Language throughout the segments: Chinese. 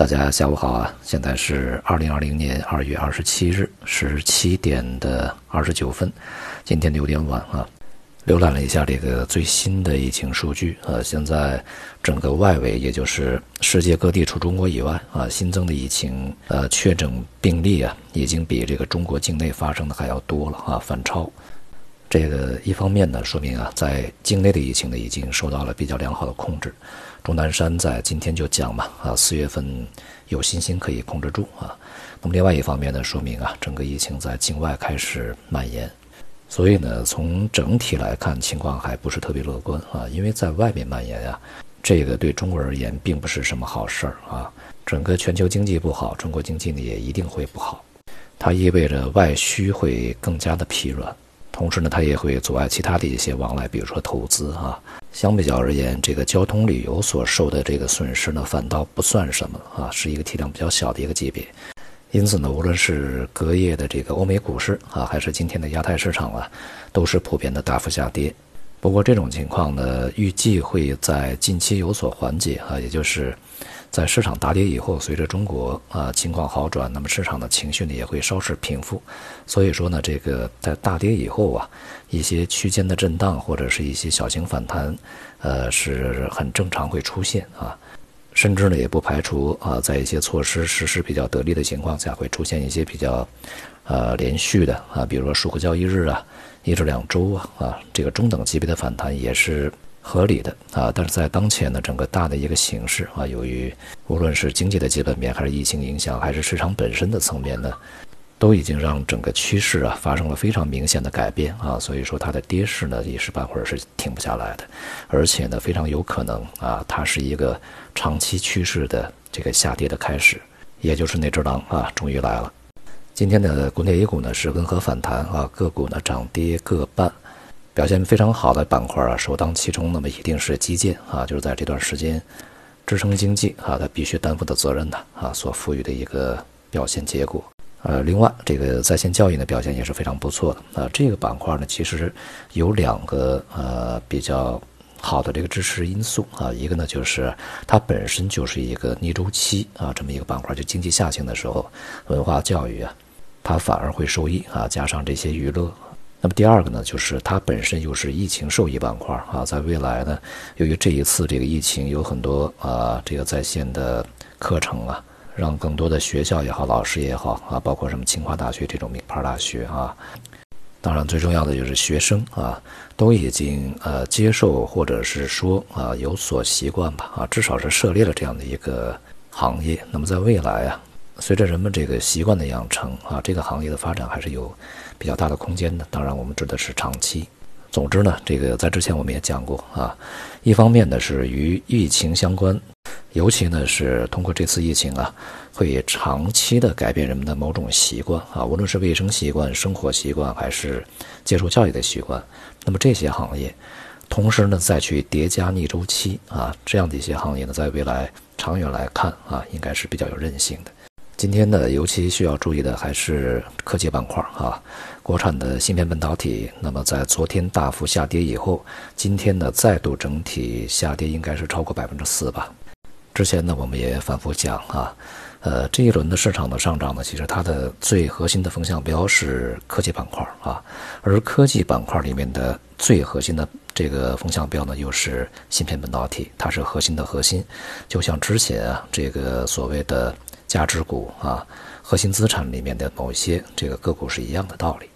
大家下午好啊！现在是二零二零年二月二十七日十七点的二十九分，今天有点晚啊。浏览了一下这个最新的疫情数据啊，现在整个外围，也就是世界各地除中国以外啊，新增的疫情呃确诊病例啊，已经比这个中国境内发生的还要多了啊，反超。这个一方面呢，说明啊，在境内的疫情呢，已经受到了比较良好的控制。钟南山在今天就讲嘛，啊，四月份有信心可以控制住啊。那么另外一方面呢，说明啊，整个疫情在境外开始蔓延，所以呢，从整体来看，情况还不是特别乐观啊。因为在外面蔓延呀，这个对中国而言并不是什么好事儿啊。整个全球经济不好，中国经济呢也一定会不好，它意味着外需会更加的疲软。同时呢，它也会阻碍其他的一些往来，比如说投资啊。相比较而言，这个交通旅游所受的这个损失呢，反倒不算什么啊，是一个体量比较小的一个级别。因此呢，无论是隔夜的这个欧美股市啊，还是今天的亚太市场啊，都是普遍的大幅下跌。不过这种情况呢，预计会在近期有所缓解啊，也就是。在市场大跌以后，随着中国啊情况好转，那么市场的情绪呢也会稍事平复。所以说呢，这个在大跌以后啊，一些区间的震荡或者是一些小型反弹，呃是很正常会出现啊。甚至呢也不排除啊，在一些措施实施比较得力的情况下，会出现一些比较呃连续的啊，比如说数个交易日啊，一至两周啊啊这个中等级别的反弹也是。合理的啊，但是在当前的整个大的一个形势啊，由于无论是经济的基本面，还是疫情影响，还是市场本身的层面呢，都已经让整个趋势啊发生了非常明显的改变啊，所以说它的跌势呢一时半会儿是停不下来的，而且呢非常有可能啊，它是一个长期趋势的这个下跌的开始，也就是那只狼啊终于来了。今天的国内 A 股呢是温和反弹啊，个股呢涨跌各半。表现非常好的板块啊，首当其冲，那么一定是基建啊，就是在这段时间支撑经济啊，它必须担负的责任的啊，所赋予的一个表现结果。呃，另外这个在线教育的表现也是非常不错的啊。这个板块呢，其实有两个呃比较好的这个支持因素啊，一个呢就是它本身就是一个逆周期啊，这么一个板块，就经济下行的时候，文化教育啊，它反而会受益啊，加上这些娱乐。那么第二个呢，就是它本身又是疫情受益板块啊，在未来呢，由于这一次这个疫情有很多啊，这个在线的课程啊，让更多的学校也好，老师也好啊，包括什么清华大学这种名牌大学啊，当然最重要的就是学生啊，都已经呃接受或者是说啊有所习惯吧啊，至少是涉猎了这样的一个行业。那么在未来啊。随着人们这个习惯的养成啊，这个行业的发展还是有比较大的空间的。当然，我们指的是长期。总之呢，这个在之前我们也讲过啊，一方面呢是与疫情相关，尤其呢是通过这次疫情啊，会长期的改变人们的某种习惯啊，无论是卫生习惯、生活习惯，还是接受教育的习惯。那么这些行业，同时呢再去叠加逆周期啊，这样的一些行业呢，在未来长远来看啊，应该是比较有韧性的。今天呢，尤其需要注意的还是科技板块啊，国产的芯片半导体。那么在昨天大幅下跌以后，今天呢再度整体下跌，应该是超过百分之四吧。之前呢我们也反复讲啊，呃这一轮的市场的上涨呢，其实它的最核心的风向标是科技板块啊，而科技板块里面的最核心的这个风向标呢，又是芯片半导体，它是核心的核心。就像之前啊这个所谓的。价值股啊，核心资产里面的某些这个个股是一样的道理，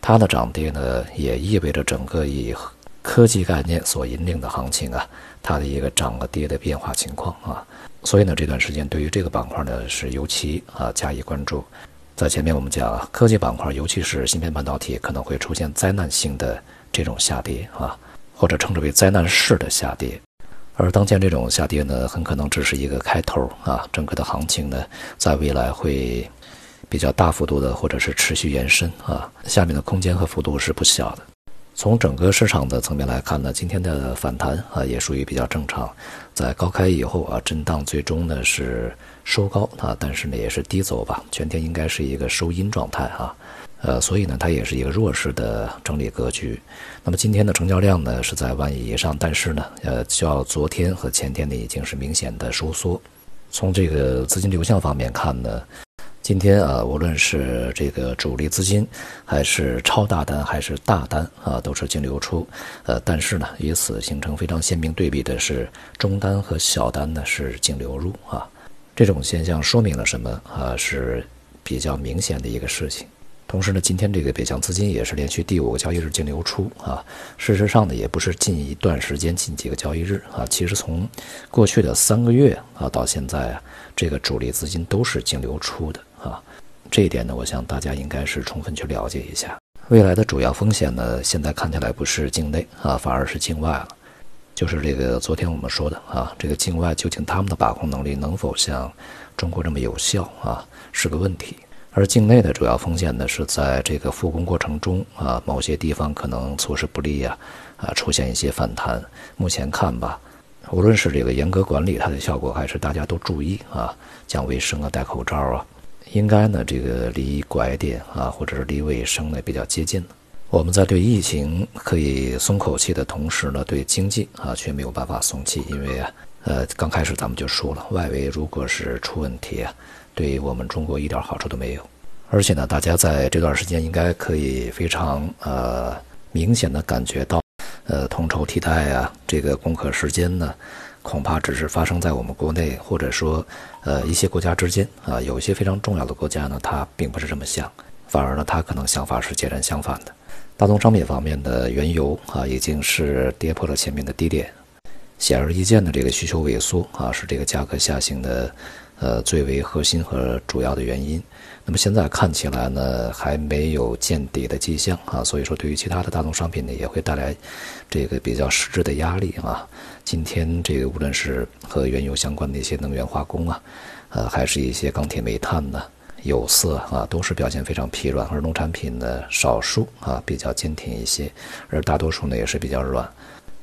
它的涨跌呢，也意味着整个以科技概念所引领的行情啊，它的一个涨和跌的变化情况啊，所以呢，这段时间对于这个板块呢是尤其啊加以关注。在前面我们讲啊，科技板块，尤其是芯片半导体，可能会出现灾难性的这种下跌啊，或者称之为灾难式的下跌。而当前这种下跌呢，很可能只是一个开头啊，整个的行情呢，在未来会比较大幅度的或者是持续延伸啊，下面的空间和幅度是不小的。从整个市场的层面来看呢，今天的反弹啊也属于比较正常，在高开以后啊，震荡最终呢是收高啊，但是呢也是低走吧，全天应该是一个收阴状态啊。呃，所以呢，它也是一个弱势的整理格局。那么今天的成交量呢是在万亿以上，但是呢，呃，较昨天和前天呢已经是明显的收缩。从这个资金流向方面看呢，今天啊，无论是这个主力资金，还是超大单，还是大单啊，都是净流出。呃，但是呢，与此形成非常鲜明对比的是，中单和小单呢是净流入啊。这种现象说明了什么啊？是比较明显的一个事情。同时呢，今天这个北向资金也是连续第五个交易日净流出啊。事实上呢，也不是近一段时间、近几个交易日啊，其实从过去的三个月啊到现在啊，这个主力资金都是净流出的啊。这一点呢，我想大家应该是充分去了解一下。未来的主要风险呢，现在看起来不是境内啊，反而是境外了。就是这个昨天我们说的啊，这个境外究竟他们的把控能力能否像中国这么有效啊，是个问题。而境内的主要风险呢，是在这个复工过程中啊，某些地方可能措施不利啊，啊，出现一些反弹。目前看吧，无论是这个严格管理它的效果，还是大家都注意啊，讲卫生啊，戴口罩啊，应该呢，这个离拐点啊，或者是离卫生呢比较接近我们在对疫情可以松口气的同时呢，对经济啊却没有办法松气，因为啊，呃，刚开始咱们就说了，外围如果是出问题啊。对我们中国一点好处都没有，而且呢，大家在这段时间应该可以非常呃明显的感觉到，呃，同仇敌忾啊，这个攻克时间呢，恐怕只是发生在我们国内，或者说呃一些国家之间啊，有一些非常重要的国家呢，它并不是这么想，反而呢，它可能想法是截然相反的。大宗商品方面的原油啊，已经是跌破了前面的低点，显而易见的这个需求萎缩啊，是这个价格下行的。呃，最为核心和主要的原因，那么现在看起来呢，还没有见底的迹象啊，所以说对于其他的大宗商品呢，也会带来这个比较实质的压力啊。今天这个无论是和原油相关的一些能源化工啊，呃，还是一些钢铁、煤炭呢、有色啊，都是表现非常疲软，而农产品呢，少数啊比较坚挺一些，而大多数呢也是比较软。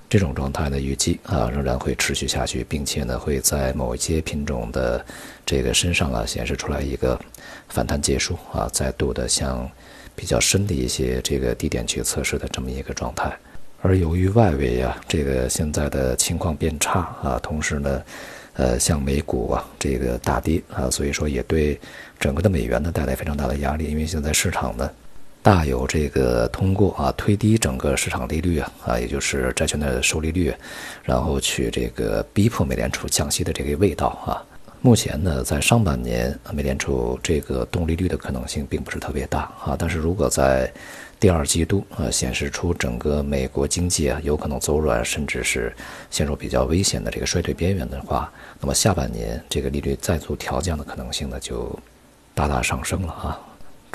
这种状态呢，预计啊仍然会持续下去，并且呢会在某一些品种的这个身上啊显示出来一个反弹结束啊，再度的向比较深的一些这个低点去测试的这么一个状态。而由于外围啊这个现在的情况变差啊，同时呢，呃像美股啊这个大跌啊，所以说也对整个的美元呢带来非常大的压力，因为现在市场呢。大有这个通过啊推低整个市场利率啊啊，也就是债券的收利率，然后去这个逼迫美联储降息的这个味道啊。目前呢，在上半年，美联储这个动利率的可能性并不是特别大啊。但是如果在第二季度啊显示出整个美国经济啊有可能走软，甚至是陷入比较危险的这个衰退边缘的话，那么下半年这个利率再度调降的可能性呢就大大上升了啊。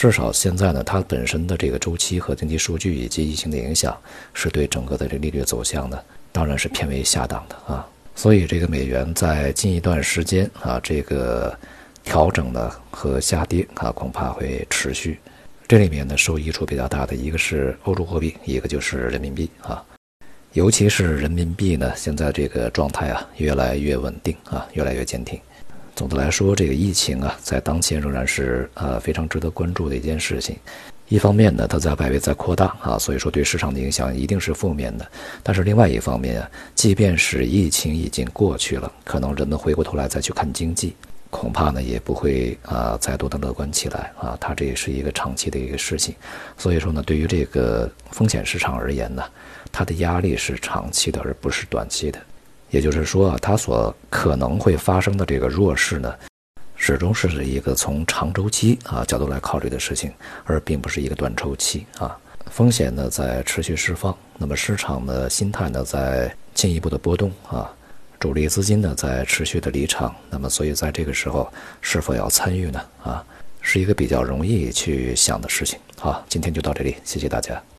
至少现在呢，它本身的这个周期和经济数据以及疫情的影响，是对整个的这利率走向呢，当然是偏为下档的啊。所以这个美元在近一段时间啊，这个调整呢和下跌啊，恐怕会持续。这里面呢，受益处比较大的一个是欧洲货币，一个就是人民币啊。尤其是人民币呢，现在这个状态啊，越来越稳定啊，越来越坚挺。总的来说，这个疫情啊，在当前仍然是呃非常值得关注的一件事情。一方面呢，它在外围在扩大啊，所以说对市场的影响一定是负面的。但是另外一方面啊，即便是疫情已经过去了，可能人们回过头来再去看经济，恐怕呢也不会啊再度的乐观起来啊。它这也是一个长期的一个事情。所以说呢，对于这个风险市场而言呢，它的压力是长期的，而不是短期的。也就是说啊，它所可能会发生的这个弱势呢，始终是一个从长周期啊角度来考虑的事情，而并不是一个短周期啊。风险呢在持续释放，那么市场的心态呢在进一步的波动啊，主力资金呢在持续的离场，那么所以在这个时候是否要参与呢？啊，是一个比较容易去想的事情。好，今天就到这里，谢谢大家。